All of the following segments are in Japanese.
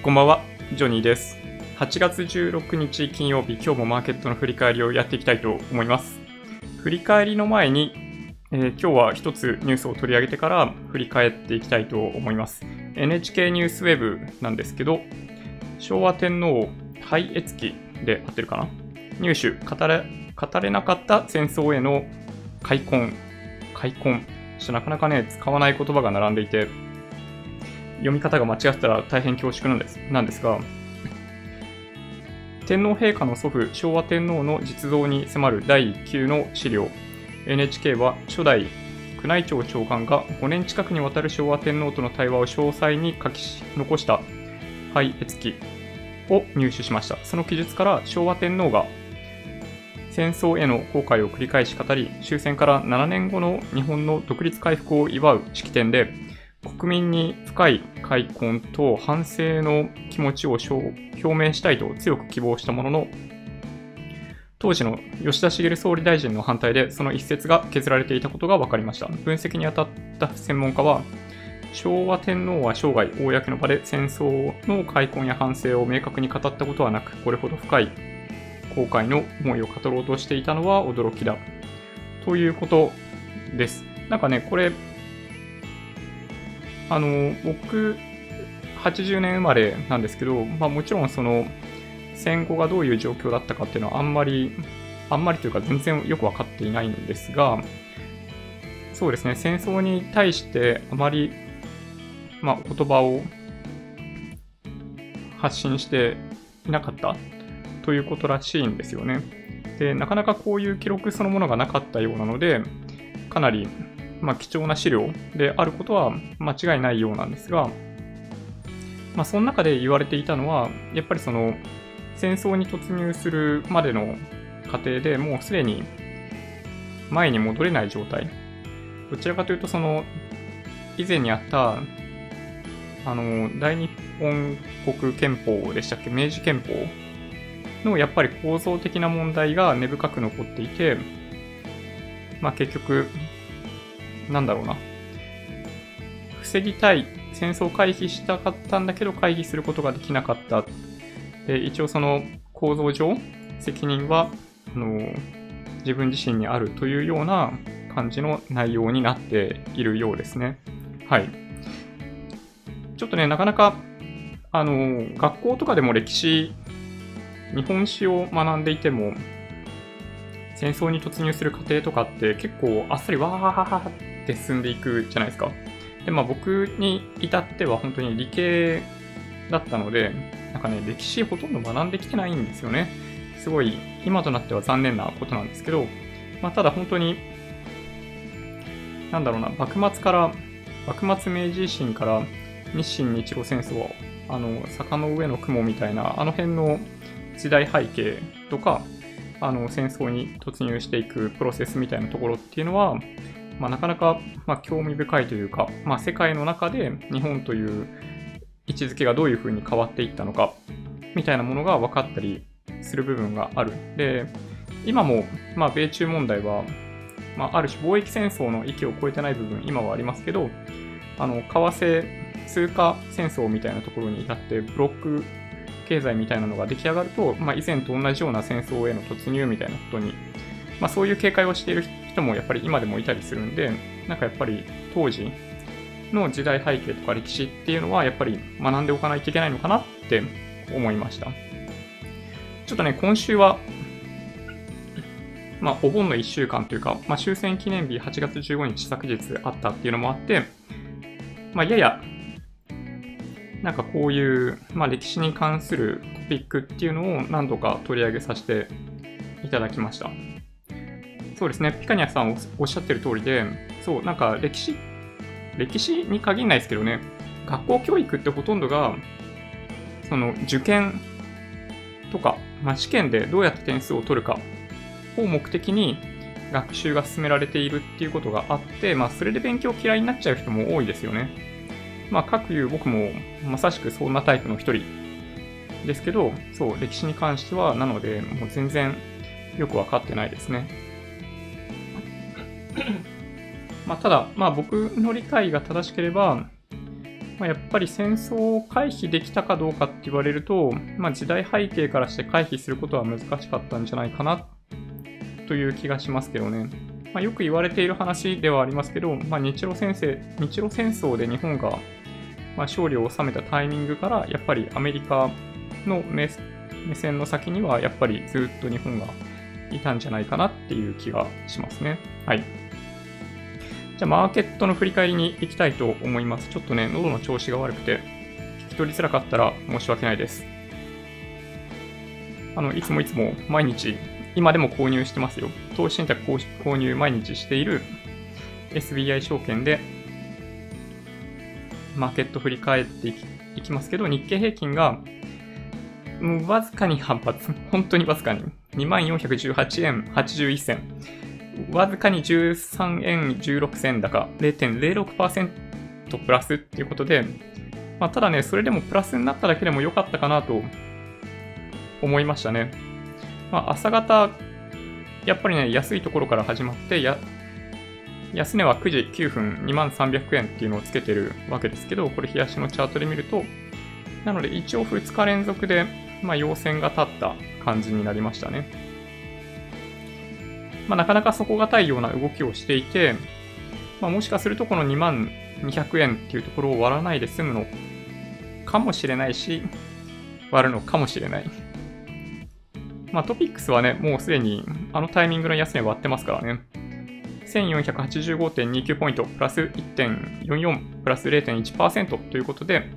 こんばんは、ジョニーです。8月16日金曜日、今日もマーケットの振り返りをやっていきたいと思います。振り返りの前に、えー今日は一つニュースを取り上げてから振り返っていきたいと思います。NHK ニュースウェブなんですけど、昭和天皇廃越期で合ってるかな？入手語れ、語れなかった戦争への開墾、開墾。ちょっとなかなかね、使わない言葉が並んでいて、読み方が間違ってたら大変恐縮なんですなんですが、天皇陛下の祖父、昭和天皇の実像に迫る第1級の資料、NHK は初代宮内庁長官が5年近くにわたる昭和天皇との対話を詳細に書き残した廃越記を入手しました。その記述から昭和天皇が戦争への後悔を繰り返し語り、終戦から7年後の日本の独立回復を祝う式典で、国民に深い開墾と反省の気持ちを表明したいと強く希望したものの、当時の吉田茂総理大臣の反対でその一節が削られていたことが分かりました。分析に当たった専門家は、昭和天皇は生涯公の場で戦争の開墾や反省を明確に語ったことはなく、これほど深い後悔の思いを語ろうとしていたのは驚きだ。ということです。なんかね、これ、あの、僕、80年生まれなんですけど、まあもちろんその、戦後がどういう状況だったかっていうのはあんまり、あんまりというか全然よくわかっていないんですが、そうですね、戦争に対してあまり、まあ言葉を発信していなかったということらしいんですよね。で、なかなかこういう記録そのものがなかったようなので、かなり、まあ、貴重な資料であることは間違いないようなんですが、まあ、その中で言われていたのは、やっぱりその、戦争に突入するまでの過程でもうすでに前に戻れない状態。どちらかというと、その、以前にあった、あの、大日本国憲法でしたっけ明治憲法のやっぱり構造的な問題が根深く残っていて、まあ結局、なんだろうな。防ぎたい、戦争回避したかったんだけど回避することができなかった。で、一応その構造上、責任は、あの、自分自身にあるというような感じの内容になっているようですね。はい。ちょっとね、なかなか、あの、学校とかでも歴史日本史を学んでいても、戦争に突入する過程とかって結構あっさりわーははって進んでいくじゃないですか。で、まあ僕に至っては本当に理系だったので、なんかね、歴史ほとんど学んできてないんですよね。すごい、今となっては残念なことなんですけど、まあただ本当に、なんだろうな、幕末から、幕末明治維新から日清日露戦争、あの、坂の上の雲みたいな、あの辺の時代背景とか、あの戦争に突入していくプロセスみたいなところっていうのは、まあ、なかなか、まあ、興味深いというか、まあ、世界の中で日本という位置づけがどういうふうに変わっていったのかみたいなものが分かったりする部分がある。で、今も、まあ、米中問題は、まあ、ある種貿易戦争の域を超えてない部分今はありますけど、あの為替通貨戦争みたいなところに至ってブロック経済みたいなのが出来上がると、まあ、以前と同じような戦争への突入みたいなことに、まあ、そういう警戒をしている人もやっぱり今でもいたりするんで、なんかやっぱり当時の時代背景とか歴史っていうのはやっぱり学んでおかないといけないのかなって思いました。ちょっとね、今週は、まあ、お盆の1週間というか、まあ、終戦記念日8月15日昨日あったっていうのもあって、まあ、ややなんかこういう、まあ、歴史に関するトピックっていうのを何度か取り上げさせていただきました。そうですね、ピカニャさんおっしゃってる通りで、そう、なんか歴史、歴史に限らないですけどね、学校教育ってほとんどが、その受験とか、まあ、試験でどうやって点数を取るかを目的に学習が進められているっていうことがあって、まあ、それで勉強嫌いになっちゃう人も多いですよね。まあ、各いう僕もまさしくそんなタイプの一人ですけど、そう、歴史に関しては、なので、もう全然よくわかってないですね。まあ、ただ、まあ僕の理解が正しければ、まあ、やっぱり戦争を回避できたかどうかって言われると、まあ、時代背景からして回避することは難しかったんじゃないかなという気がしますけどね。まあ、よく言われている話ではありますけど、まあ、日露戦争日露戦争で日本がまあ勝利を収めたタイミングから、やっぱりアメリカの目線の先には、やっぱりずっと日本がいたんじゃないかなっていう気がしますね。はい。じゃあ、マーケットの振り返りに行きたいと思います。ちょっとね、喉の調子が悪くて、聞き取りづらかったら申し訳ないです。あの、いつもいつも毎日、今でも購入してますよ。投資信託購入毎日している SBI 証券で、マーケット振り返っていきますけど、日経平均が、わずかに反発。本当にわずかに。2418円81銭。わずかに13円16銭高。0.06%プラスっていうことで、まあ、ただね、それでもプラスになっただけでも良かったかなと思いましたね。まあ、朝方、やっぱりね、安いところから始まって、や、安値は9時9分2万300円っていうのをつけてるわけですけど、これ冷やしのチャートで見ると、なので一応2日連続で、まあ、陽線が立った感じになりましたね。まあ、なかなか底堅いような動きをしていて、まあ、もしかするとこの2万200円っていうところを割らないで済むのかもしれないし、割るのかもしれない。まあ、トピックスはね、もうすでにあのタイミングの安値割ってますからね。1485.29ポイント、プラス1.44、プラス0.1%ということで、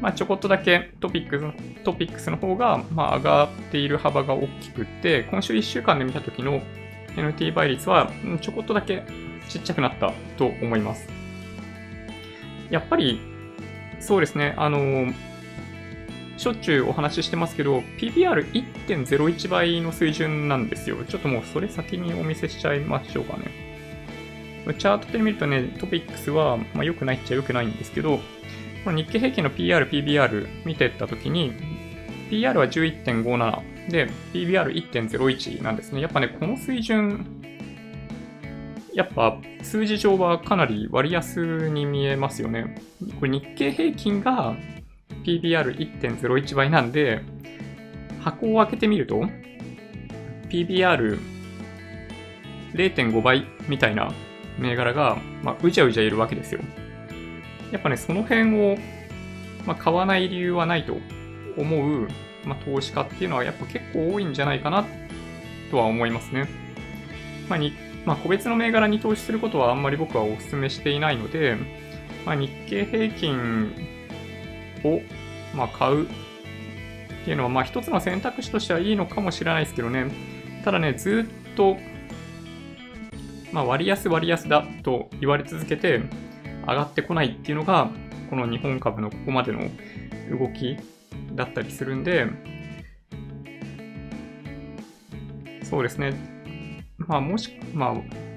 まあ、ちょこっとだけトピックストピックスの方が、まあ、上がっている幅が大きくて、今週1週間で見た時の NT 倍率はちょこっとだけちっちゃくなったと思います。やっぱり、そうですね、あの、しょっちゅうお話ししてますけど、PBR1.01 倍の水準なんですよ。ちょっともうそれ先にお見せしちゃいましょうかね。チャートで見るとね、トピックスは、まあ、良くないっちゃ良くないんですけど、この日経平均の PR、PBR 見てったときに、PR は11.57で、PBR1.01 なんですね。やっぱね、この水準、やっぱ数字上はかなり割安に見えますよね。これ日経平均が PBR1.01 倍なんで、箱を開けてみると、PBR0.5 倍みたいな銘柄が、まあ、うじゃうじゃいるわけですよ。やっぱね、その辺を、まあ、買わない理由はないと思う、まあ、投資家っていうのはやっぱ結構多いんじゃないかなとは思いますね。まあにまあ、個別の銘柄に投資することはあんまり僕はお勧めしていないので、まあ、日経平均を、まあ、買うっていうのは、まあ、一つの選択肢としてはいいのかもしれないですけどね。ただね、ずっとまあ、割安割安だと言われ続けて上がってこないっていうのが、この日本株のここまでの動きだったりするんで、そうですね。まあ、もし、ま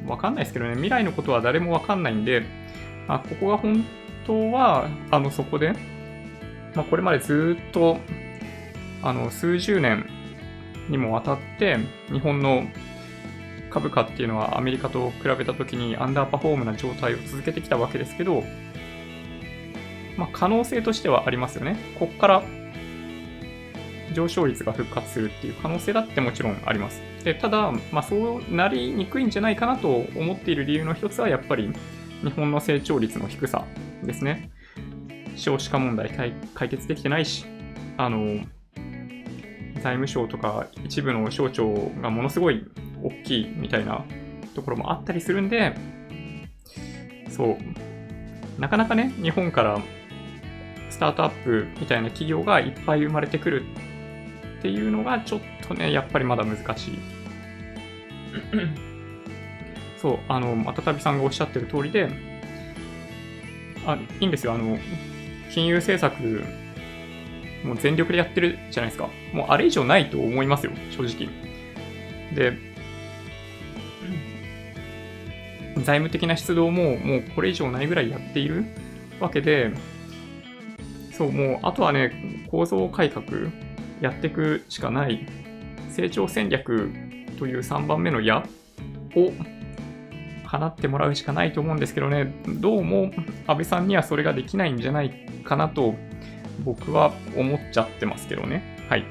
あ、わかんないですけどね、未来のことは誰もわかんないんで、まあ、ここが本当は、あの、そこで、まあ、これまでずっと、あの、数十年にもわたって、日本の株価っていうのはアメリカと比べたときにアンダーパフォームな状態を続けてきたわけですけど、まあ、可能性としてはありますよね。ここから上昇率が復活するっていう可能性だってもちろんあります。でただ、まあ、そうなりにくいんじゃないかなと思っている理由の一つはやっぱり日本の成長率の低さですね。少子化問題解決できてないし、あの、財務省とか一部の省庁がものすごい大きいみたいなところもあったりするんで、そう、なかなかね、日本からスタートアップみたいな企業がいっぱい生まれてくるっていうのがちょっとね、やっぱりまだ難しい。そう、あの、またたびさんがおっしゃってる通りで、あ、いいんですよ、あの、金融政策、もう全力でやってるじゃないですか。もうあれ以上ないと思いますよ、正直。で、財務的な出動ももうこれ以上ないぐらいやっているわけで、そう、もうあとはね、構造改革やっていくしかない、成長戦略という3番目の矢を叶ってもらうしかないと思うんですけどね、どうも安倍さんにはそれができないんじゃないかなと僕は思っちゃってますけどね。はい。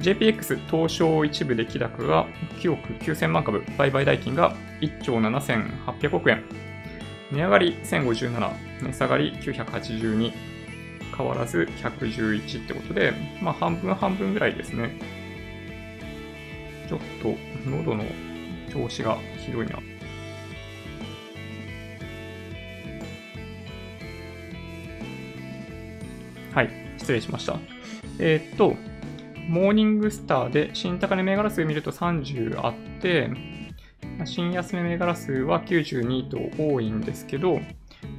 JPX 東証一部で気高が9億9000万株、売買代金が1兆7800億円。値上がり1057、値下がり982、変わらず111ってことで、まあ半分半分ぐらいですね。ちょっと喉の調子がひどいな。はい、失礼しました。えー、っと、モーニングスターで新高値銘柄数見ると30あって、新安値銘柄数は92と多いんですけど、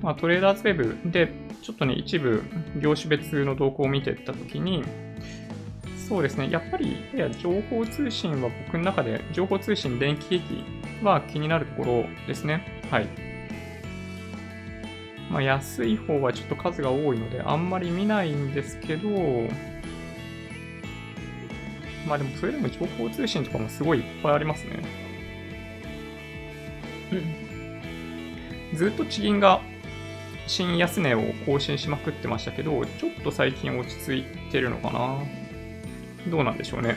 まあ、トレーダーズウェブでちょっとね、一部業種別の動向を見ていったときに、そうですね、やっぱり、いや、情報通信は僕の中で、情報通信、電気機器は気になるところですね。はい。まあ、安い方はちょっと数が多いので、あんまり見ないんですけど、まあでもそれでも情報通信とかもすごいいっぱいありますね。ずっと地銀が新安値を更新しまくってましたけど、ちょっと最近落ち着いてるのかな。どうなんでしょうね。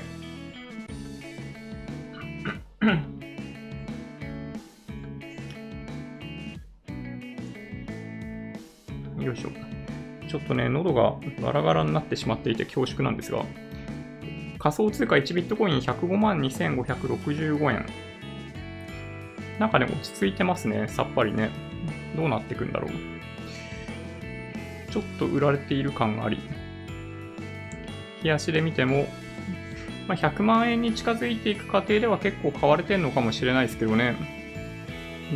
よいしょ。ちょっとね、喉がガラガラになってしまっていて恐縮なんですが、仮想通貨1ビットコイン105万2565円。なんかね、落ち着いてますね、さっぱりね。どうなっていくんだろう。ちょっと売られている感があり、冷やしで見ても、まあ、100万円に近づいていく過程では結構買われてるのかもしれないですけどね、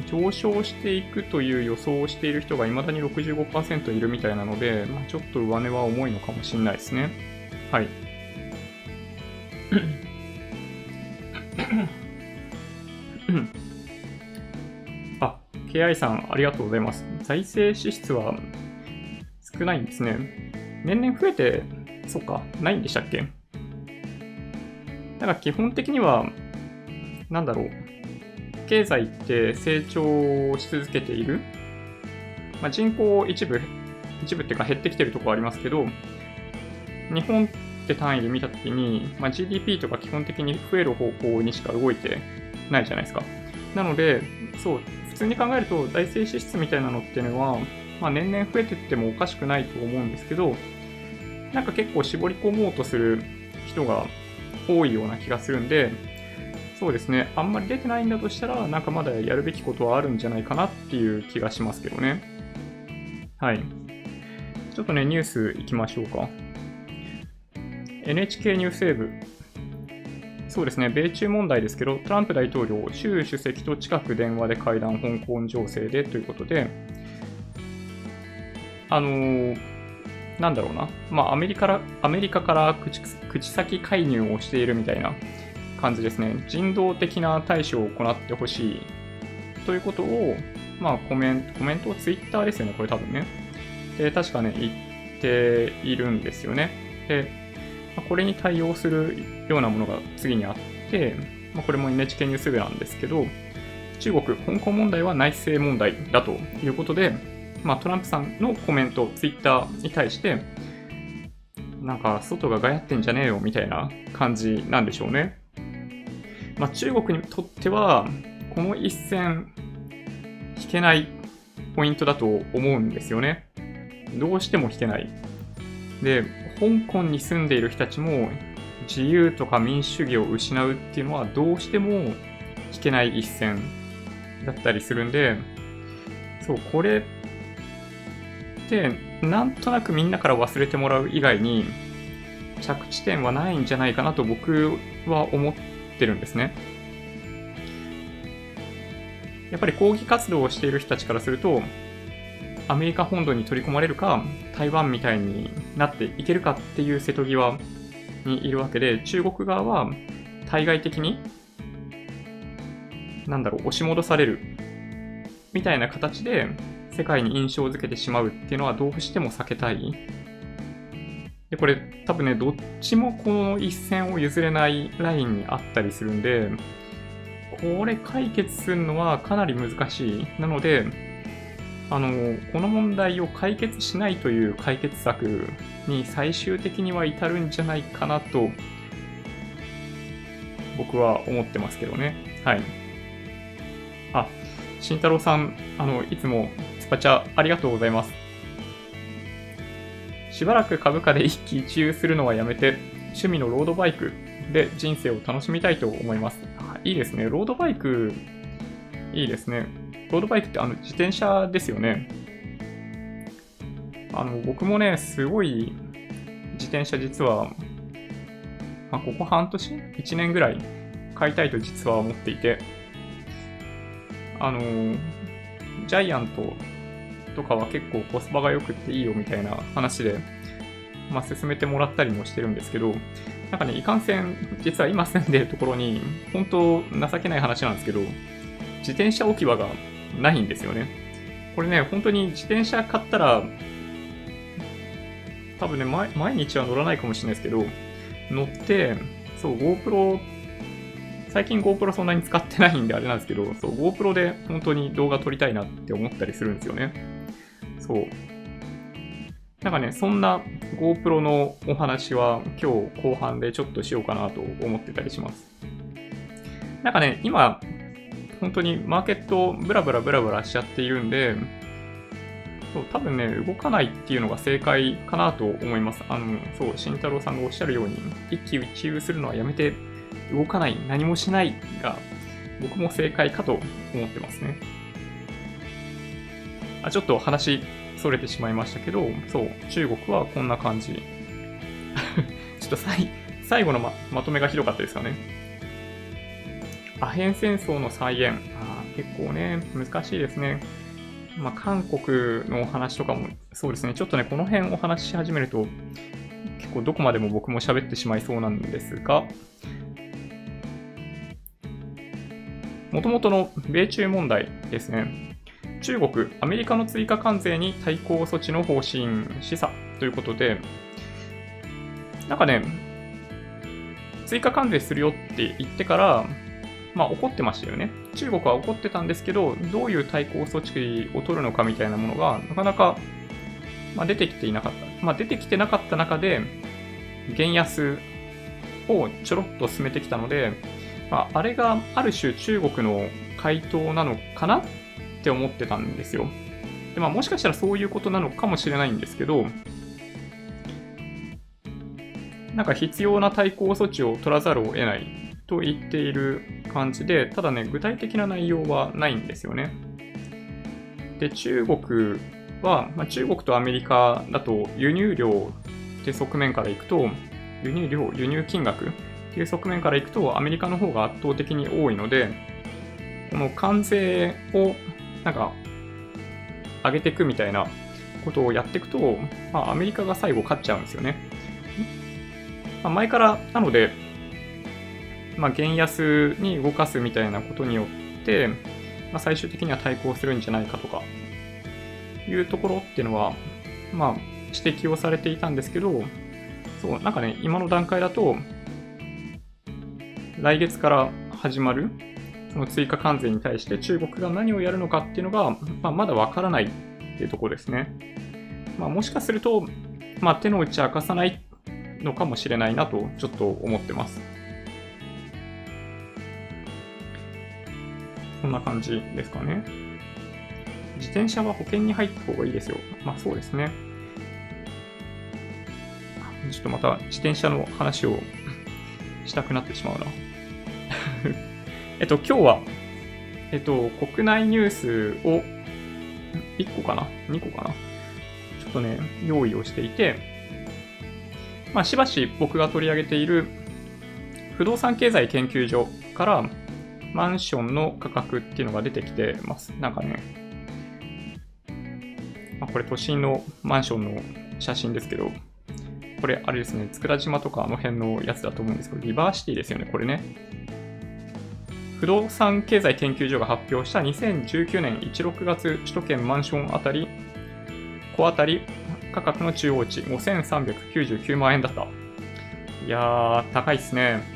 上昇していくという予想をしている人が未だに65%いるみたいなので、まあ、ちょっと上値は重いのかもしれないですね。はい。あ、KI さんありがとうございます。財政支出は少ないんですね。年々増えて、そっか、ないんでしたっけ？だから基本的には、なんだろう、経済って成長し続けている。まあ、人口一部、一部っていうか減ってきてるとこありますけど、日本って単位で見たときに、まあ、GDP とか基本的に増える方向にしか動いてないじゃないですか。なので、そう、普通に考えると財政支出みたいなのっていうのは、まあ、年々増えてってもおかしくないと思うんですけど、なんか結構絞り込もうとする人が多いような気がするんで、そうですね、あんまり出てないんだとしたら、なんかまだやるべきことはあるんじゃないかなっていう気がしますけどね。はい。ちょっとね、ニュース行きましょうか。NHK ニュースセーブ。そうですね、米中問題ですけど、トランプ大統領、習主席と近く電話で会談、香港情勢でということで、あのー、なんだろうな、まあ、アメリカからアメリカから口口先介入をしているみたいな感じですね。人道的な対処を行ってほしいということを、まあ、コメント、コメントをツイッターですよね、これ多分ね。で、確かね、言っているんですよね。で、ま、これに対応するようなものが次にあって、ま、これも NHK ニュース部なんですけど、中国、香港問題は内政問題だということで、まあ、トランプさんのコメント、ツイッターに対して、なんか、外ががやってんじゃねえよみたいな感じなんでしょうね。まあ、中国にとっては、この一戦、引けないポイントだと思うんですよね。どうしても引けない。で、香港に住んでいる人たちも、自由とか民主主義を失うっていうのはどうしても引けない一戦だったりするんで、そう、これってなんとなくみんなから忘れてもらう以外に着地点はないんじゃないかなと僕は思ってるんですね。やっぱり抗議活動をしている人たちからすると、アメリカ本土に取り込まれるか、台湾みたいになっていけるかっていう瀬戸際にいるわけで、中国側は対外的に、なんだろう、押し戻されるみたいな形で世界に印象づけてしまうっていうのはどうしても避けたい。で、これ多分ね、どっちもこの一線を譲れないラインにあったりするんで、これ解決するのはかなり難しい。なので、あの、この問題を解決しないという解決策に最終的には至るんじゃないかなと、僕は思ってますけどね。はい。あ、慎太郎さん、あの、いつもスパチャありがとうございます。しばらく株価で一喜一憂するのはやめて、趣味のロードバイクで人生を楽しみたいと思います。いいですね。ロードバイク、いいですね。ロードバイクってあの自転車ですよね。あの、僕もね、すごい自転車実は、まあ、ここ半年 ?1 年ぐらい買いたいと実は思っていて、あの、ジャイアントとかは結構コスパが良くていいよみたいな話で、まあ、進めてもらったりもしてるんですけど、なんかね、いかんせん、実は今住んでるところに、本当情けない話なんですけど、自転車置き場がないんですよね。これね、本当に自転車買ったら、多分ね、毎日は乗らないかもしれないですけど、乗って、そう、GoPro、最近 GoPro そんなに使ってないんであれなんですけど、そう、GoPro で本当に動画撮りたいなって思ったりするんですよね。そう。なんかね、そんな GoPro のお話は今日後半でちょっとしようかなと思ってたりします。なんかね、今、本当にマーケットブラブラブラブラしちゃっているんで、そう、多分ね、動かないっていうのが正解かなと思います。あの、そう、慎太郎さんがおっしゃるように、一喜一憂するのはやめて、動かない、何もしないが、僕も正解かと思ってますね。あ、ちょっと話、それてしまいましたけど、そう、中国はこんな感じ。ちょっと最最後のままとめがひどかったですかね。アヘン戦争の再現。あ結構ね、難しいですね。まあ、韓国のお話とかも、そうですね、ちょっとね、この辺お話し始めると、結構どこまでも僕も喋ってしまいそうなんですが、もともとの米中問題ですね。中国、アメリカの追加関税に対抗措置の方針示唆ということで、なんかね、追加関税するよって言ってから、まあ怒ってましたよね。中国は怒ってたんですけど、どういう対抗措置を取るのかみたいなものが、なかなか、まあ、出てきていなかった。まあ、出てきてなかった中で、原安をちょろっと進めてきたので、まあ、あれがある種中国の回答なのかな？って思ってたんですよ。でまあ、もしかしたらそういうことなのかもしれないんですけど、なんか必要な対抗措置を取らざるを得ないと言っている感じで、ただね、具体的な内容はないんですよね。で、中国は、まあ、中国とアメリカだと輸入量って側面からいくと、輸入量、輸入金額っていう側面からいくと、アメリカの方が圧倒的に多いので、この関税をなんか上げていくみたいなことをやっていくと、まあ、アメリカが最後勝っちゃうんですよね。まあ、前から、なので、まあ、原安に動かすみたいなことによって、まあ、最終的には対抗するんじゃないかとか、いうところっていうのは、まあ、指摘をされていたんですけど、そう、なんかね、今の段階だと、来月から始まる、その追加関税に対して中国が何をやるのかっていうのが、まあ、まだわからないっていうところですね。まあ、もしかすると、まあ、手の内明かさないのかもしれないなと、ちょっと思ってます。こんな感じですかね。自転車は保険に入った方がいいですよ。まあそうですね。ちょっとまた自転車の話をしたくなってしまうな。えっと、今日は、えっと、国内ニュースを1個かな ?2 個かな？ちょっとね、用意をしていて、まあ、しばし僕が取り上げている不動産経済研究所からマンションの価格っていうのが出てきてます。なんかね、まあ、これ都心のマンションの写真ですけど、これあれですね、佃島とかあの辺のやつだと思うんですけど、リバーシティですよね、これね。不動産経済研究所が発表した2019年1、6月首都圏マンションあたり、戸あたり価格の中央値5399万円だった。いやー、高いっすね。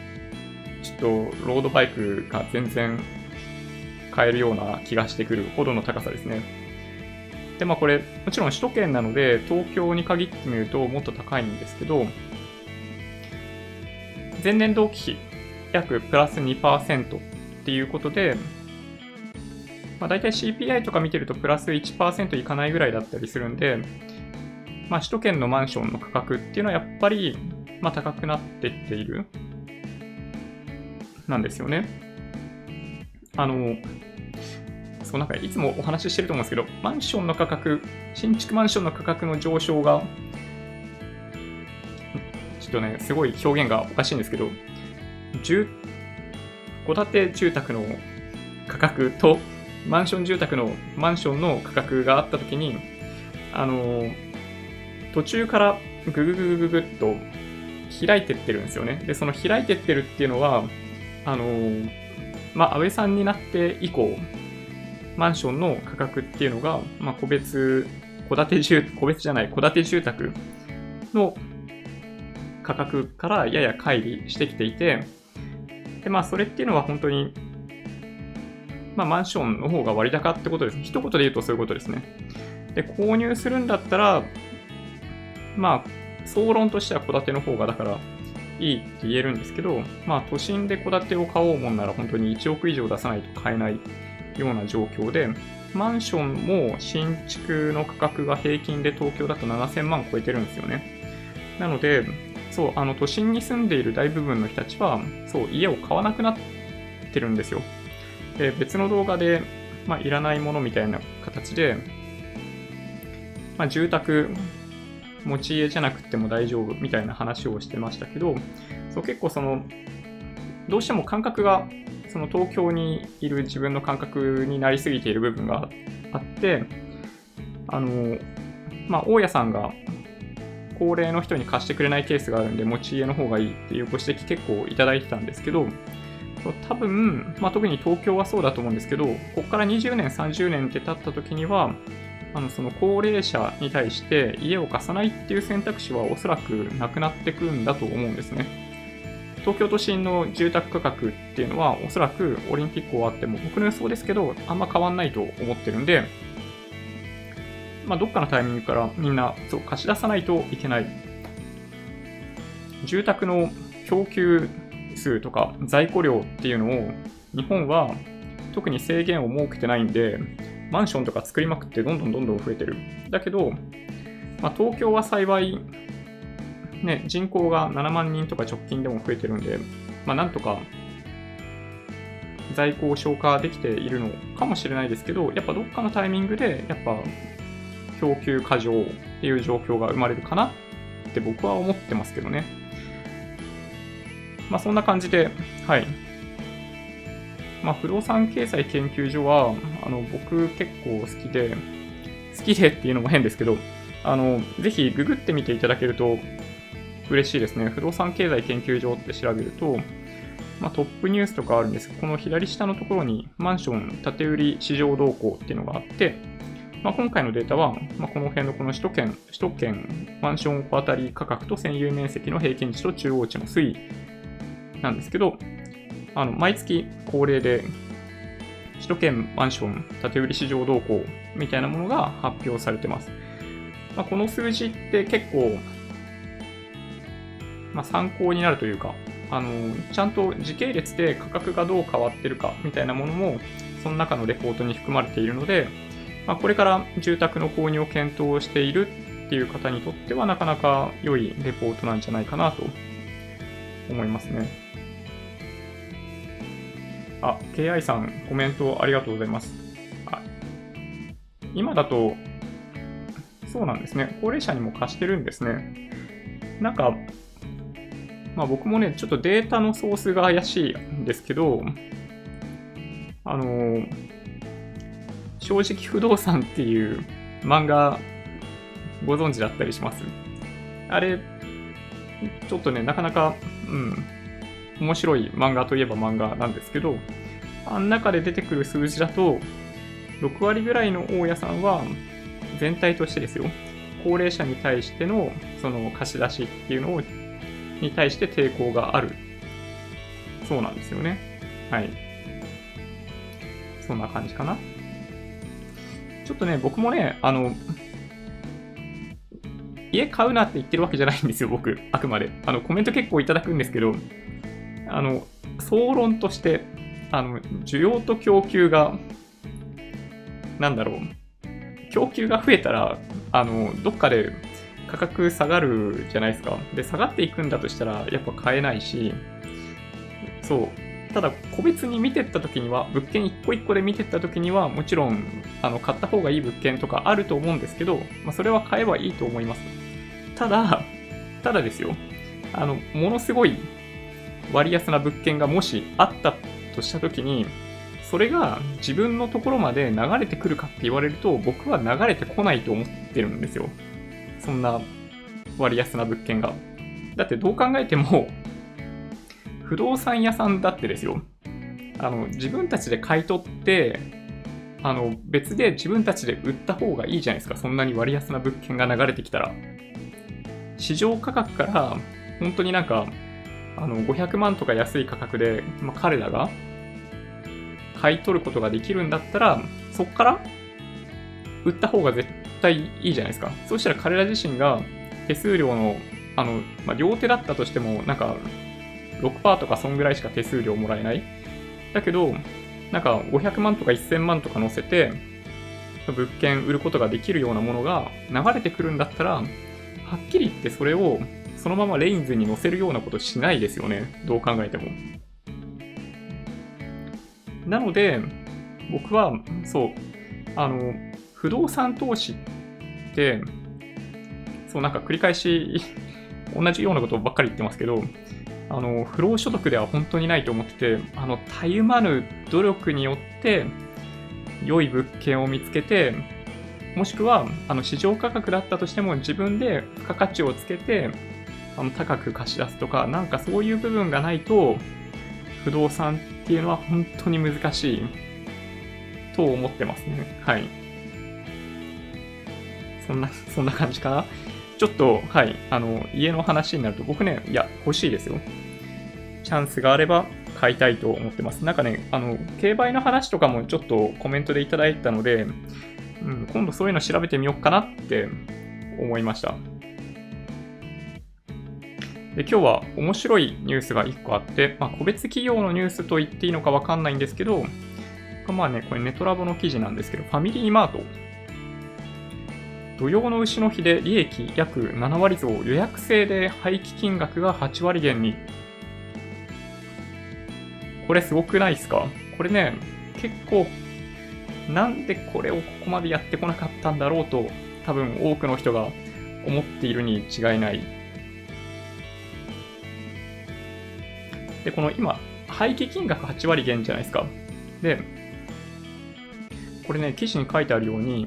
ちょっとロードバイクが全然買えるような気がしてくるほどの高さですね。で、まあこれ、もちろん首都圏なので、東京に限ってみるともっと高いんですけど、前年同期比約プラス2%っていうことで、まあ、大体 CPI とか見てるとプラス1%いかないぐらいだったりするんで、まあ、首都圏のマンションの価格っていうのはやっぱり、まあ、高くなってっている、なんですよね。あの、そうなんかいつもお話ししてると思うんですけど、マンションの価格、新築マンションの価格の上昇が、ちょっとね、すごい表現がおかしいんですけど、10戸建て住宅の価格とマンション住宅のマンションの価格があったときに、あの途中からぐぐぐぐぐぐっと開いてってるんですよね。で、その開いてってるっていうのは、あのまあ、安倍さんになって以降、マンションの価格っていうのが、まあ、個別、戸建て住、個別じゃない、戸建て住宅の価格からやや乖離してきていて、で、まあ、それっていうのは本当に、まあ、マンションの方が割高ってことです。一言で言うとそういうことですね。で、購入するんだったら、まあ、総論としては戸建ての方が、だから、いいって言えるんですけど、まあ、都心で戸建てを買おうもんなら、本当に1億以上出さないと買えないような状況で、マンションも新築の価格が平均で東京だと7000万超えてるんですよね。なので、そう、あの、都心に住んでいる大部分の人たちは、そう、家を買わなくなってるんですよ。で、別の動画で、まあ、いらないものみたいな形で、まあ、住宅、持ち家じゃなくても大丈夫みたいな話をしてましたけど、そう結構その、どうしても感覚が、その東京にいる自分の感覚になりすぎている部分があって、あの、まあ、大家さんが高齢の人に貸してくれないケースがあるんで、持ち家の方がいいっていうご指摘結構いただいてたんですけど、多分、まあ、特に東京はそうだと思うんですけど、ここから20年、30年って経った時には、あのその高齢者に対して家を貸さないっていう選択肢はおそらくなくなってくんだと思うんですね。東京都心の住宅価格っていうのはおそらくオリンピック終わっても僕の予想ですけどあんま変わんないと思ってるんで、まあ、どっかのタイミングからみんなそう貸し出さないといけない。住宅の供給数とか在庫量っていうのを日本は特に制限を設けてないんで、マンションとか作りまくってどんどんどんどん増えてる。だけど、まあ、東京は幸い、ね、人口が7万人とか直近でも増えてるんで、まあ、なんとか在庫を消化できているのかもしれないですけど、やっぱどっかのタイミングで、やっぱ供給過剰っていう状況が生まれるかなって僕は思ってますけどね。まあそんな感じで、はい。まあ不動産経済研究所は、あの僕結構好きで、好きでっていうのも変ですけど、あの、ぜひググってみていただけると嬉しいですね。不動産経済研究所って調べると、まあ、トップニュースとかあるんですが、この左下のところにマンション建て売り市場動向っていうのがあって、まあ、今回のデータは、まあ、この辺のこの首都圏、首都圏マンション当たり価格と占有面積の平均値と中央値の推移なんですけど、あの毎月恒例で首都圏マンション建売り市場動向みたいなものが発表されてます。まあ、この数字って結構、まあ、参考になるというか、あのちゃんと時系列で価格がどう変わってるかみたいなものもその中のレポートに含まれているので、まあ、これから住宅の購入を検討しているっていう方にとってはなかなか良いレポートなんじゃないかなと思いますね。あ、KI さんコメントありがとうございます。今だと、そうなんですね。高齢者にも貸してるんですね。なんか、まあ僕もね、ちょっとデータのソースが怪しいんですけど、あの、正直不動産っていう漫画ご存知だったりします？あれ、ちょっとね、なかなか、うん、面白い漫画といえば漫画なんですけど、あん中で出てくる数字だと、6割ぐらいの大家さんは、全体としてですよ、高齢者に対してのその貸し出しっていうのをに対して抵抗があるそうなんですよね。はい。そんな感じかな。ちょっとね、僕もね、あの、家買うなって言ってるわけじゃないんですよ、僕。あくまで。あの、コメント結構いただくんですけど、あの、総論として、あの、需要と供給が、なんだろう。供給が増えたら、あの、どっかで価格下がるじゃないですか。で、下がっていくんだとしたら、やっぱ買えないし、そう。ただ、個別に見てった時には、物件一個一個で見てった時には、もちろん、あの、買った方がいい物件とかあると思うんですけど、まあ、それは買えばいいと思います。ただ、ただですよ、あの、ものすごい割安な物件がもしあったとしたときに、それが自分のところまで流れてくるかって言われると、僕は流れてこないと思ってるんですよ。そんな割安な物件が。だってどう考えても、不動産屋さんだってですよ。あの、自分たちで買い取って、あの、別で自分たちで売った方がいいじゃないですか。そんなに割安な物件が流れてきたら。市場価格から本当になんかあの500万とか安い価格で、まあ、彼らが買い取ることができるんだったらそこから売った方が絶対いいじゃないですか。そうしたら彼ら自身が手数料のあの、まあ、両手だったとしてもなんか6%とかそんぐらいしか手数料もらえない。だけどなんか500万とか1000万とか乗せて物件売ることができるようなものが流れてくるんだったらはっきり言ってそれをそのままレインズに乗せるようなことしないですよね。どう考えても。なので、僕は、そう、あの、不動産投資って、そう、なんか繰り返し同じようなことばっかり言ってますけど、あの、不労所得では本当にないと思ってて、あの、たゆまぬ努力によって、良い物件を見つけて、もしくはあの市場価格だったとしても自分で付加価値をつけてあの高く貸し出すとか、なんかそういう部分がないと、不動産っていうのは本当に難しいと思ってますね。はい。そんな、そんな感じかな？ちょっと、はい、あの、家の話になると僕ね、いや、欲しいですよ。チャンスがあれば買いたいと思ってます。なんかね、あの、競売の話とかもちょっとコメントでいただいたので、うん、今度そういうの調べてみようかなって思いました。で今日は面白いニュースが1個あって、まあ、個別企業のニュースと言っていいのかわかんないんですけど、まあね、これネトラボの記事なんですけど、ファミリーマート。土曜の牛の日で利益約7割増、予約制で廃棄金額が8割減に。これすごくないですか？これね、結構なんでこれをここまでやってこなかったんだろうと、多分多くの人が思っているに違いない。で、この今、廃棄金額8割減じゃないですか。で、これね、記事に書いてあるように、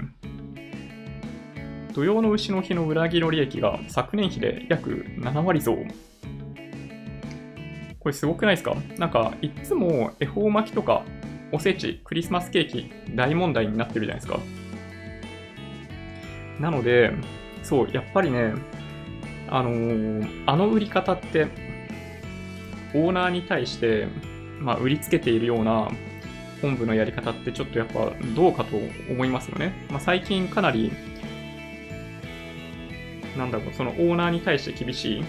土曜の牛の日の裏切り利益が昨年比で約7割増。これすごくないですか？なんか、いつも恵方巻きとかおせち、クリスマスケーキ、大問題になってるじゃないですか。なので、そう、やっぱりね、あのー、あの売り方って、オーナーに対して、まあ、売りつけているような本部のやり方ってちょっとやっぱどうかと思いますよね。まあ、最近かなり、なんだろう、そのオーナーに対して厳しいっ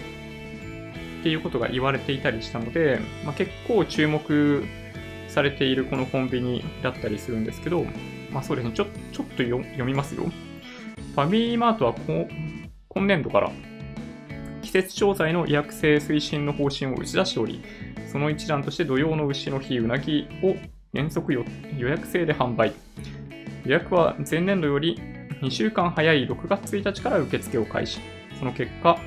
ていうことが言われていたりしたので、まあ、結構注目されているこのコンビニだったりするんですけど、まあそうですね、ちょちょっと読みますよ。ファミリーマートは今年度から季節商材の予約制推進の方針を打ち出しており、その一覧として土曜の牛の日うなぎを原則予約制で販売。予約は前年度より2週間早い6月1日から受付を開始。その結果、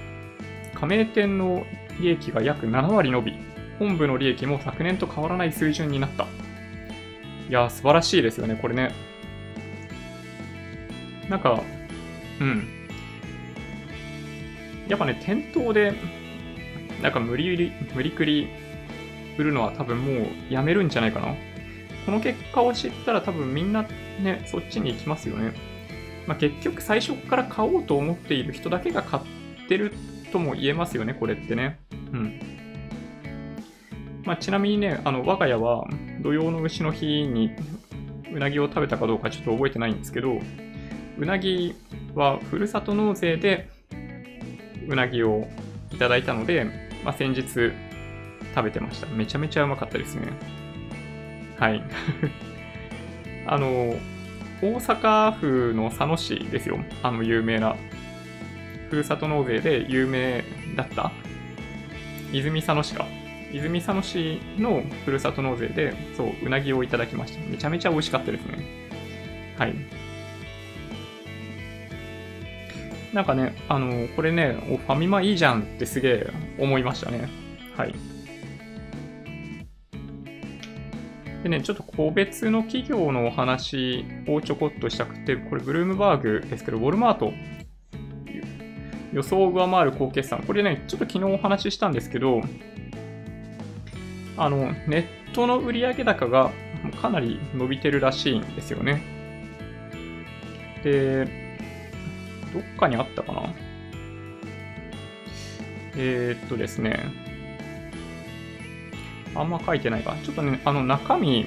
加盟店の利益が約7割伸び、本部の利益も昨年と変わらない水準になった。いや素晴らしいですよね、これね。なんか、うん。やっぱね、店頭で、なんか無理、無理くり売るのは多分もうやめるんじゃないかな。この結果を知ったら多分みんなね、そっちに行きますよね。まあ、結局最初から買おうと思っている人だけが買ってるとも言えますよね、これってね。うん。まあ、ちなみにね、あの我が家は土曜の牛の日にうなぎを食べたかどうかちょっと覚えてないんですけど、うなぎはふるさと納税でうなぎをいただいたので、まあ、先日食べてました。めちゃめちゃうまかったですね。はい。あの、大阪府の佐野市ですよ。あの有名な。ふるさと納税で有名だった泉佐野市か。泉佐野市のふるさと納税で、そう、うなぎをいただきました。めちゃめちゃ美味しかったですね。はい。なんかね、あの、これね、ファミマいいじゃんってすげえ思いましたね。はい。でね、ちょっと個別の企業のお話をちょこっとしたくて、これブルームバーグですけど、ウォルマート、予想を上回る高決算。これね、ちょっと昨日お話ししたんですけど、あの、ネットの売上高がかなり伸びてるらしいんですよね。で、どっかにあったかな？えー、っとですね。あんま書いてないか。ちょっとね、あの中身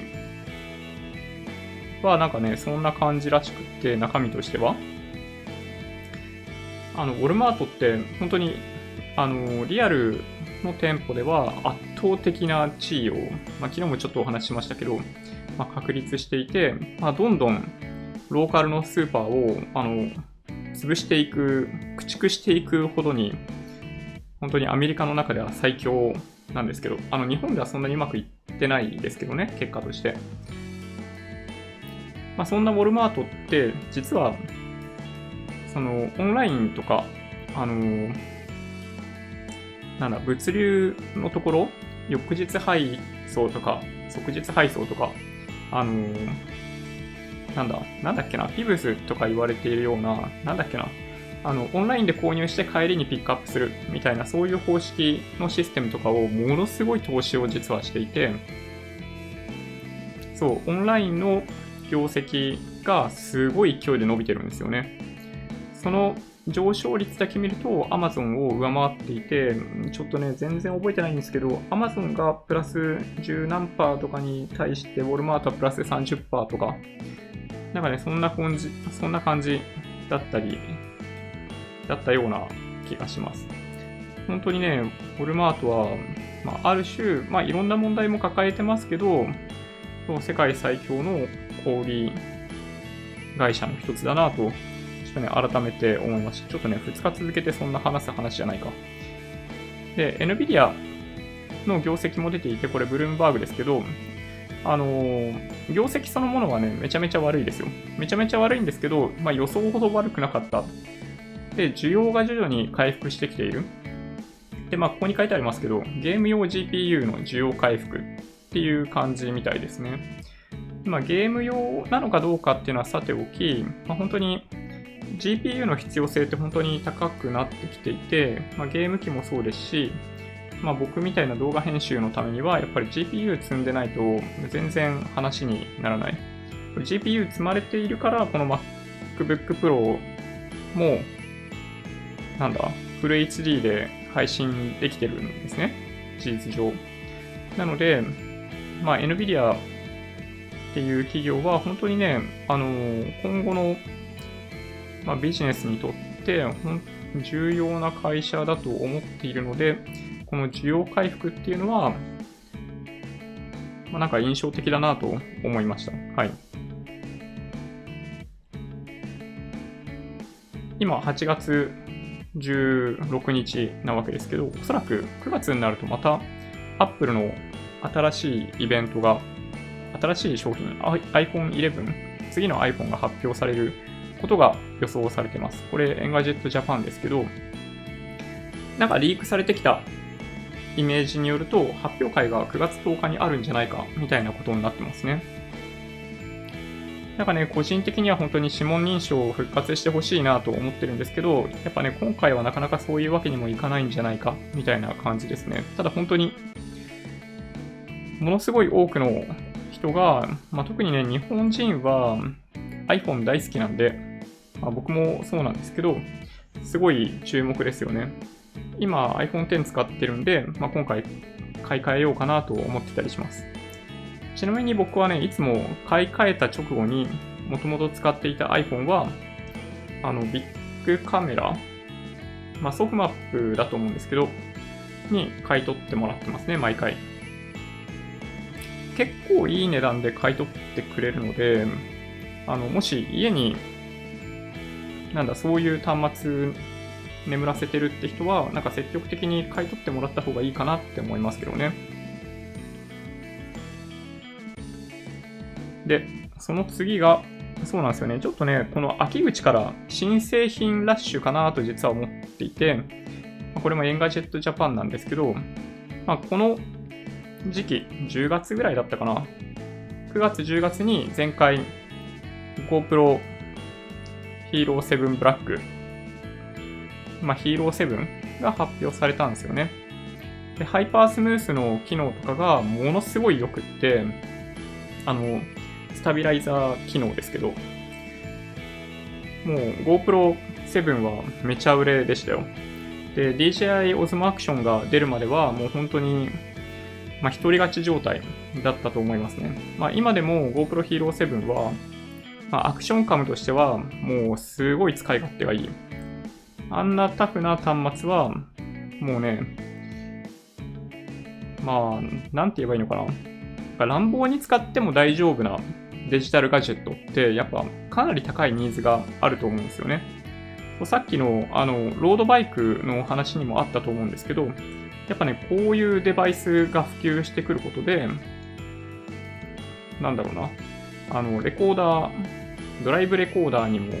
はなんかね、そんな感じらしくって、中身としては。あの、ウォルマートって本当に、あの、リアルの店舗では圧倒的な地位を、まあ、昨日もちょっとお話ししましたけど、まあ、確立していて、まあ、どんどんローカルのスーパーを、あの、潰していく、駆逐していくほどに、本当にアメリカの中では最強なんですけど、あの、日本ではそんなにうまくいってないですけどね、結果として。まあ、そんなウォルマートって、実は、その、オンラインとか、あの、なんだ、物流のところ、翌日配送とか、即日配送とか、あの、なんだ、なんだっけな、ピブスとか言われているような、なんだっけな、あの、オンラインで購入して帰りにピックアップするみたいな、そういう方式のシステムとかをものすごい投資を実はしていて、そう、オンラインの業績がすごい勢いで伸びてるんですよね。その上昇率だけ見ると Amazon を上回っていて、ちょっとね、全然覚えてないんですけど、Amazon がプラス10何パーとかに対して、ウォルマートはプラス30%とか、なんかね、そんな感じ、そんな感じだったり、だったような気がします。本当にね、ウォルマートは、まあ、ある種、まあ、いろんな問題も抱えてますけど、世界最強の小売会社の一つだなと、ちょっとね、改めて思いました。ちょっとね、2日続けてそんな話す話じゃないか。で、NVIDIA の業績も出ていて、これブルームバーグですけど、あのー、業績そのものはね、めちゃめちゃ悪いですよ。めちゃめちゃ悪いんですけど、まあ予想ほど悪くなかった。で、需要が徐々に回復してきている。で、まあここに書いてありますけど、ゲーム用 GPU の需要回復っていう感じみたいですね。まあゲーム用なのかどうかっていうのはさておき、まあ、本当に GPU の必要性って本当に高くなってきていて、まあ、ゲーム機もそうですし、まあ、僕みたいな動画編集のためには、やっぱり GPU 積んでないと全然話にならない。GPU 積まれているから、この MacBook Pro も、なんだ、フル HD で配信できてるんですね。事実上。なので、まあ、NVIDIA っていう企業は本当にね、あの今後の、まあ、ビジネスにとって重要な会社だと思っているので、この需要回復っていうのは、まあ、なんか印象的だなと思いました。はい。今、8月16日なわけですけど、おそらく9月になるとまた Apple の新しいイベントが、新しい商品、iPhone 11、次の iPhone が発表されることが予想されてます。これ、 Engadget Japan ですけど、なんかリークされてきたイメージによると、発表会が9月10日にあるんじゃないか、みたいなことになってますね。なんかね、個人的には本当に指紋認証を復活してほしいなと思ってるんですけど、やっぱね、今回はなかなかそういうわけにもいかないんじゃないか、みたいな感じですね。ただ本当に、ものすごい多くの人が、まあ、特にね、日本人は iPhone 大好きなんで、まあ、僕もそうなんですけど、すごい注目ですよね。今 iPhone X 使ってるんで、まあ、今回買い替えようかなと思ってたりします。ちなみに僕はね、いつも買い替えた直後に、もともと使っていた iPhone は、あの、ビッグカメラ、まあ、ソフマップだと思うんですけど、に買い取ってもらってますね、毎回。結構いい値段で買い取ってくれるので、あの、もし家に、なんだ、そういう端末眠らせてるって人は、なんか積極的に買い取ってもらった方がいいかなって思いますけどね。で、その次が、そうなんですよね。ちょっとね、この秋口から新製品ラッシュかなと実は思っていて、これも Engadget Japan なんですけど、まあ、この時期、10月ぐらいだったかな。9月、10月に前回 GoPro Hero 7 Black、まあ、Hero 7が発表されたんですよね。で、 HyperSmooth の機能とかがものすごい良くって、あの、スタビライザー機能ですけど、もう GoPro 7はめちゃ売れでしたよ。で、DJI Osmo Action が出るまではもう本当に、まあ、一人勝ち状態だったと思いますね。まあ、今でも GoPro Hero 7は、まあ、アクションカムとしてはもうすごい使い勝手がいい。あんなタフな端末は、もうね、まあ、なんて言えばいいのかな。乱暴に使っても大丈夫なデジタルガジェットって、やっぱかなり高いニーズがあると思うんですよね。さっきの、あの、ロードバイクの話にもあったと思うんですけど、やっぱね、こういうデバイスが普及してくることで、なんだろうな、あの、レコーダー、ドライブレコーダーにも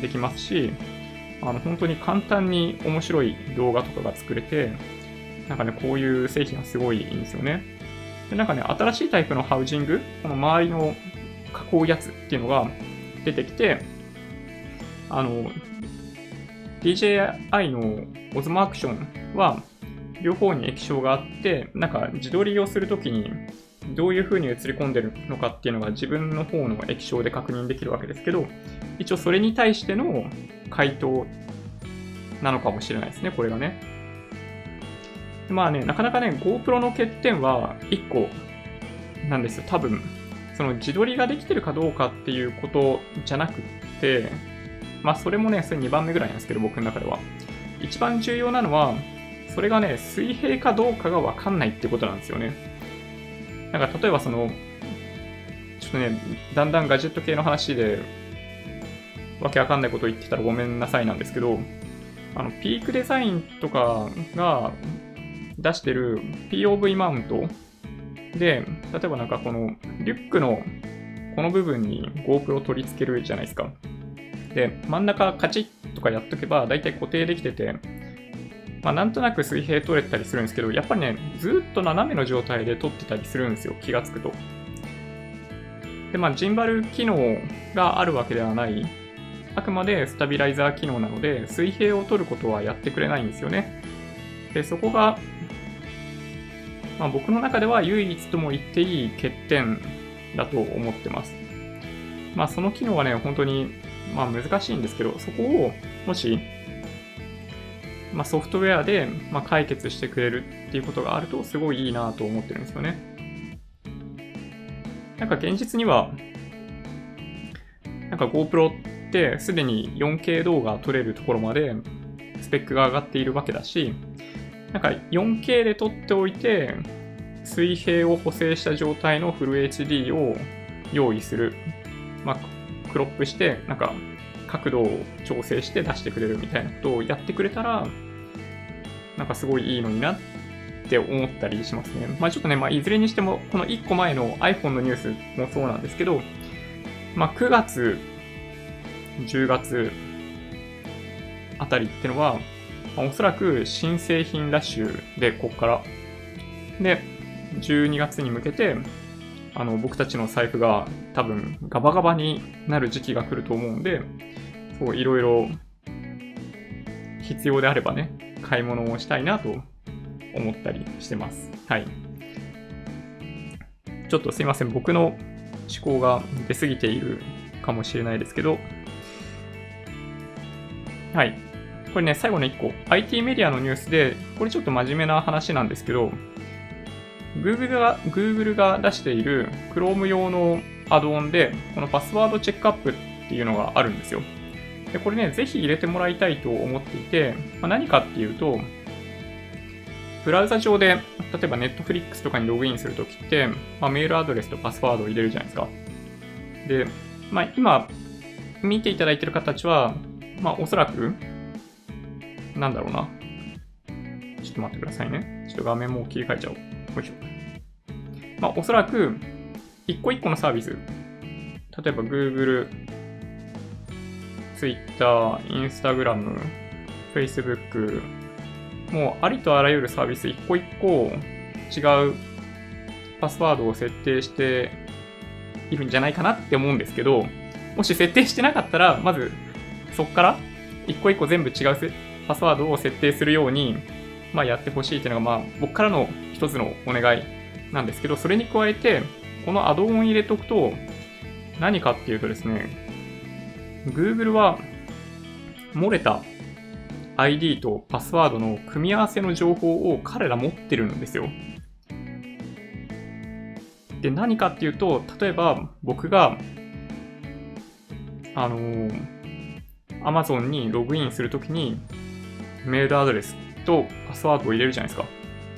できますし、あの、本当に簡単に面白い動画とかが作れて、なんかね、こういう製品はすごいいいんですよね。で、なんかね、新しいタイプのハウジング、この周りの囲うやつっていうのが出てきて、あの、DJI の Osmo Action は、両方に液晶があって、なんか自撮りをするときに、どういう風に映り込んでるのかっていうのが自分の方の液晶で確認できるわけですけど、一応それに対しての回答なのかもしれないですね、これがね。まあね、なかなかね、GoPro の欠点は1個なんですよ、多分。その自撮りができてるかどうかっていうことじゃなくって、まあそれもね、それ2番目ぐらいなんですけど、僕の中では。一番重要なのは、それがね、水平かどうかがわかんないってことなんですよね。なんか例えばその、ちょっとね、だんだんガジェット系の話で、わけわかんないこと言ってたらごめんなさいなんですけど、あの、ピークデザインとかが出してる POV マウントで、例えばなんかこのリュックのこの部分に GoPro 取り付けるじゃないですか。で、真ん中カチッとかやっとけば大体固定できてて、まあなんとなく水平取れたりするんですけど、やっぱりね、ずっと斜めの状態で撮ってたりするんですよ、気がつくと。で、まあジンバル機能があるわけではない、あくまでスタビライザー機能なので、水平を取ることはやってくれないんですよね。で、そこが、まあ僕の中では唯一とも言っていい欠点だと思ってます。まあその機能はね、本当に、まあ難しいんですけど、そこをもし、まあ、ソフトウェアで、まあ、解決してくれるっていうことがあるとすごいいいなと思ってるんですよね。なんか現実には、なんか GoPro ってすでに 4K 動画撮れるところまでスペックが上がっているわけだし、なんか 4K で撮っておいて、水平を補正した状態のフル HD を用意する。まあ、クロップして、なんか角度を調整して出してくれるみたいなことをやってくれたら、なんかすごいいいのになって思ったりしますね。まあちょっとね、まあいずれにしても、この1個前の iPhone のニュースもそうなんですけど、まあ9月、10月あたりってのは、まあ、おそらく新製品ラッシュで、こっから。で、12月に向けて、あの、僕たちの財布が多分ガバガバになる時期が来ると思うんで、そう、いろいろ必要であればね、買い物をしたいなと思ったりしてます。はい。ちょっとすいません。僕の思考が出過ぎているかもしれないですけど、はい。これね、最後の1個、IT メディアのニュースで、これちょっと真面目な話なんですけど、Google が Google が出している Chrome 用のアドオンで、このパスワードチェックアップっていうのがあるんですよ。で、これね、ぜひ入れてもらいたいと思っていて、まあ、何かっていうと、ブラウザ上で、例えば Netflix とかにログインするときって、まあ、メールアドレスとパスワードを入れるじゃないですか。で、まあ、今、見ていただいてる方たちは、まあ、おそらく、なんだろうな。ちょっと待ってくださいね。ちょっと画面も切り替えちゃおう。よいしょ。まあ、おそらく、一個一個のサービス、例えば Google、Twitter、Instagram、Facebook、もうありとあらゆるサービス一個一個違うパスワードを設定しているんじゃないかなって思うんですけど、もし設定してなかったら、まずそこから一個一個全部違うパスワードを設定するように、まあ、やってほしいっていうのが、まあ、僕からの一つのお願いなんですけど、それに加えて、このアドオン入れとくと、何かっていうとですね、Google は漏れた ID とパスワードの組み合わせの情報を彼ら持ってるんですよ。で、何かっていうと、例えば僕が、あのー、Amazon にログインするときにメールアドレスとパスワードを入れるじゃないですか。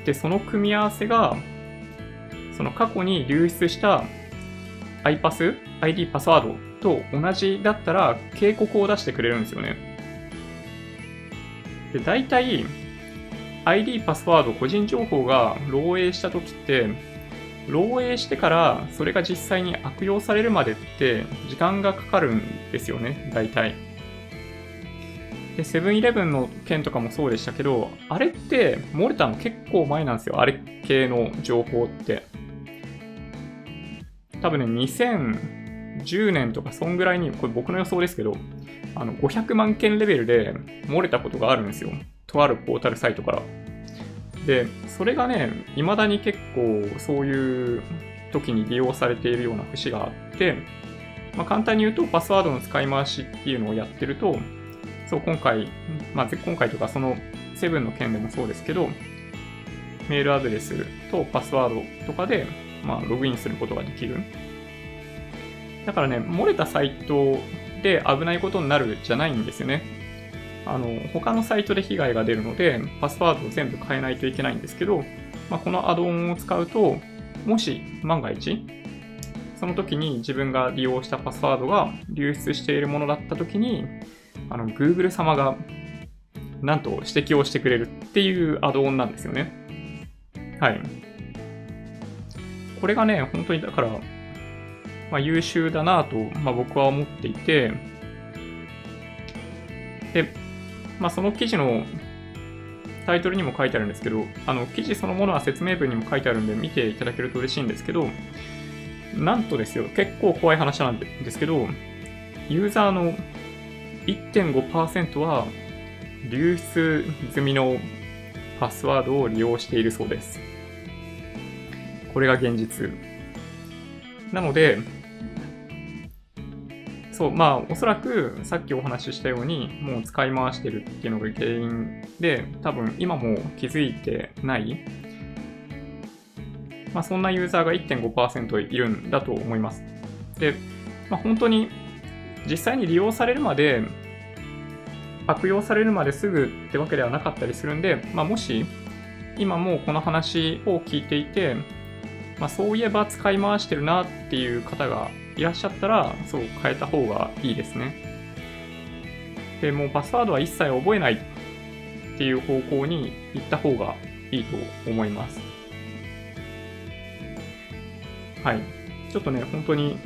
で、その組み合わせが、その過去に流出した iPass、ID パスワードと同じだったら警告を出してくれるんですよね。で、大体、ID、パスワード、個人情報が漏洩した時って、漏洩してからそれが実際に悪用されるまでって時間がかかるんですよね、大体。で、セブンイレブンの件とかもそうでしたけど、あれって漏れたの結構前なんですよ、あれ系の情報って。多分ね、2010年とかそんぐらいに、これ僕の予想ですけど、あの、500万件レベルで漏れたことがあるんですよ。とあるポータルサイトから。で、それがね、未だに結構そういう時に利用されているような節があって、まあ、簡単に言うとパスワードの使い回しっていうのをやってると、そう、今回、まあ、今回とかそのセブンの件でもそうですけど、メールアドレスとパスワードとかで、まあ、ログインすることができる。だからね、漏れたサイトで危ないことになるじゃないんですよね。あの、他のサイトで被害が出るので、パスワードを全部変えないといけないんですけど、まあ、このアドオンを使うと、もし万が一、その時に自分が利用したパスワードが流出しているものだった時に、あの、Google 様が、なんと指摘をしてくれるっていうアドオンなんですよね。はい。これがね、本当にだから、まあ、優秀だなと、まあ、僕は思っていて、で、まあ、その記事のタイトルにも書いてあるんですけど、あの記事そのものは説明文にも書いてあるんで見ていただけると嬉しいんですけど、なんとですよ、結構怖い話なんですけど、ユーザーの1.5%は流出済みのパスワードを利用しているそうです。これが現実。なので、そう、まあ、おそらくさっきお話ししたように、もう使い回してるっていうのが原因で、多分今も気づいてない、まあ、そんなユーザーが1.5%いるんだと思います。で、まあ、本当に実際に利用されるまで、悪用されるまですぐってわけではなかったりするんで、まあ、もし今もこの話を聞いていて、まあ、そういえば使い回してるなっていう方がいらっしゃったら、そう変えた方がいいですね。で、もうパスワードは一切覚えないっていう方向に行った方がいいと思います。はい。ちょっとね、本当に、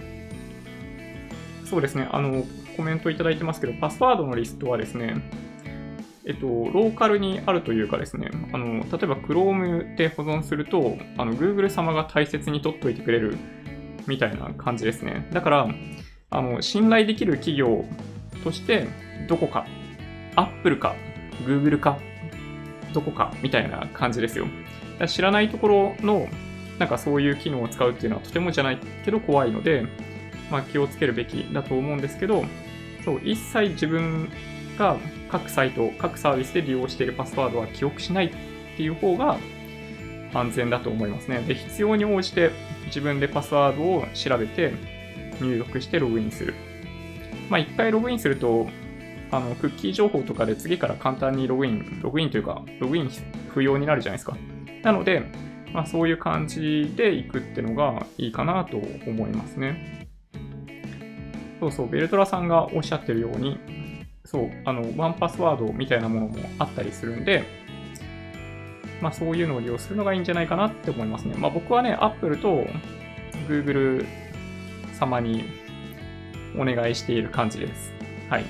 そうですね、あの、コメントいただいてますけど、パスワードのリストはですね、えっと、ローカルにあるというかですね、あの、例えば Chrome で保存すると、あの、Google 様が大切に取っといてくれるみたいな感じですね。だから、あの、信頼できる企業として、どこか、Apple か、Google か、どこか、みたいな感じですよ。知らないところの、なんかそういう機能を使うっていうのはとてもじゃないけど怖いので、まあ気をつけるべきだと思うんですけど、そう、一切自分が各サイト、各サービスで利用しているパスワードは記憶しないっていう方が、安全だと思いますね。で、必要に応じて自分でパスワードを調べて入力してログインする。まあ、一回ログインすると、あの、クッキー情報とかで次から簡単にログイン、ログインというか、ログイン不要になるじゃないですか。なので、まあ、そういう感じで行くってのがいいかなと思いますね。そうそう、ベルトラさんがおっしゃってるように、そう、あの、ワンパスワードみたいなものもあったりするんで、まあそういうのを利用するのがいいんじゃないかなって思いますね。まあ僕はね、Apple と Google 様にお願いしている感じです。はい。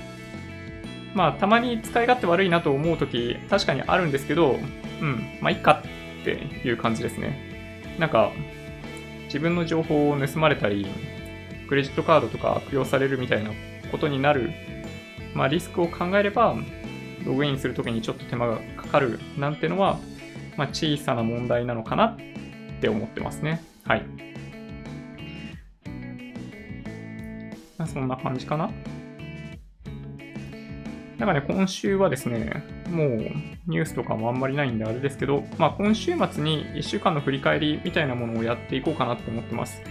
まあたまに使い勝手悪いなと思うとき確かにあるんですけど、うん、まあいっかっていう感じですね。なんか、自分の情報を盗まれたり、クレジットカードとか悪用されるみたいなことになる、まあ、リスクを考えれば、ログインするときにちょっと手間がかかるなんてのは、まあ、小さな問題なのかなって思ってますね。はい。まあ、そんな感じかな。なんかね、今週はですね、もうニュースとかもあんまりないんであれですけど、まあ今週末に1週間の振り返りみたいなものをやっていこうかなって思ってます。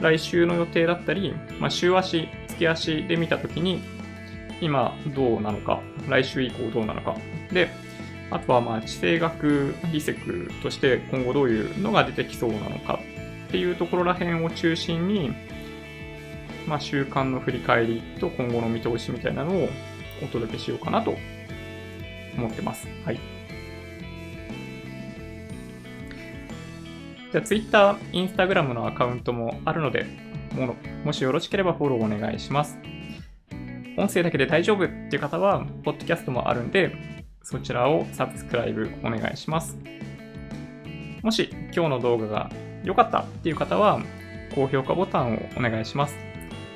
来週の予定だったり、まあ、週足、月足で見たときに、今どうなのか、来週以降どうなのか。で、あとはまあ地政学リセクとして今後どういうのが出てきそうなのかっていうところら辺を中心に、まあ、週間の振り返りと今後の見通しみたいなのをお届けしようかなと思ってます。はい。じゃあ Twitter、Instagram のアカウントもあるので、ももしよろしければフォローお願いします。音声だけで大丈夫っていう方は、ポッドキャストもあるんで、そちらをサブスクライブお願いします。もし今日の動画が良かったっていう方は、高評価ボタンをお願いします。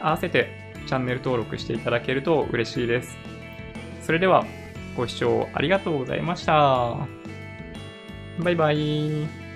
合わせてチャンネル登録していただけると嬉しいです。それでは、ご視聴ありがとうございました。バイバイ。